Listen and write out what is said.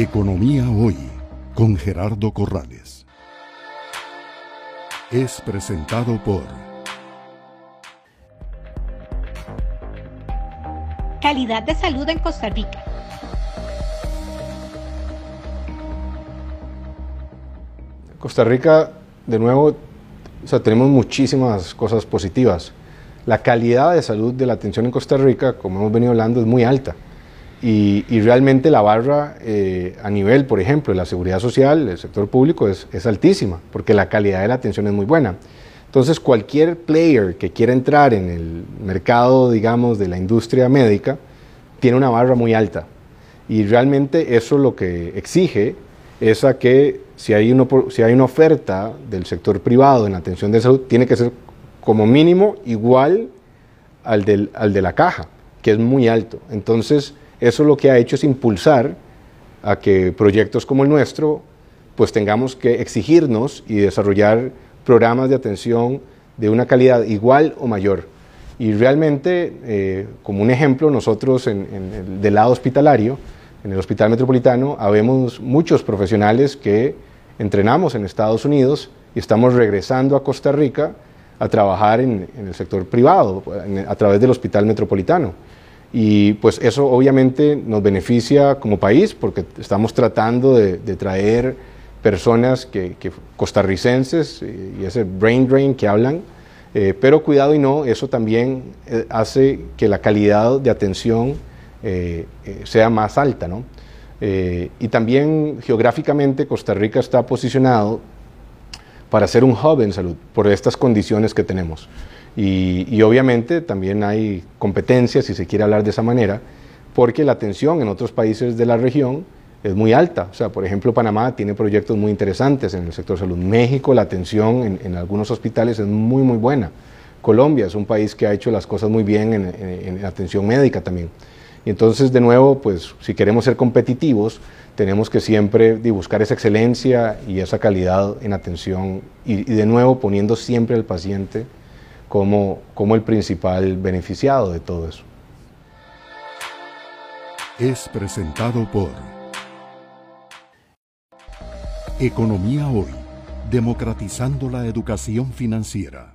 Economía Hoy con Gerardo Corrales. Es presentado por Calidad de salud en Costa Rica. Costa Rica, de nuevo, o sea, tenemos muchísimas cosas positivas. La calidad de salud de la atención en Costa Rica, como hemos venido hablando, es muy alta. Y, realmente la barra eh, a nivel, por ejemplo, de la seguridad social, el sector público, es, es, altísima, porque la calidad de la atención es muy buena. Entonces, cualquier player que quiera entrar en el mercado, digamos, de la industria médica, tiene una barra muy alta. Y realmente eso lo que exige es a que si hay, si hay una oferta del sector privado en atención de salud, tiene que ser como mínimo igual al, del, al de la caja, que es muy alto. Entonces, eso lo que ha hecho es impulsar a que proyectos como el nuestro, pues tengamos que exigirnos y desarrollar programas de atención de una calidad igual o mayor. Y realmente, eh, como un ejemplo, nosotros en, el, del lado hospitalario, en el Hospital Metropolitano, habemos muchos profesionales que entrenamos en Estados Unidos y estamos regresando a Costa Rica a trabajar en, el sector privado, a través del Hospital Metropolitano. Y pues eso obviamente nos beneficia como país porque estamos tratando de, traer personas que, costarricenses y ese brain drain que hablan, eh, pero cuidado y no, eso también eh, hace que la calidad de atención eh, sea más alta. ¿no? y también geográficamente Costa Rica está posicionado para ser un hub en salud por estas condiciones que tenemos. Y, obviamente también hay competencia, si se quiere hablar de esa manera, porque la atención en otros países de la región es muy alta. O sea, por ejemplo, Panamá tiene proyectos muy interesantes en el sector salud. México, la atención en, algunos hospitales es muy, muy buena. Colombia es un país que ha hecho las cosas muy bien en, en atención médica también. Y entonces, de nuevo, pues si queremos ser competitivos, tenemos que siempre buscar esa excelencia y esa calidad en atención y, y de nuevo poniendo siempre al paciente como, como el principal beneficiado de todo eso. Es presentado por Economía Hoy, democratizando la educación financiera.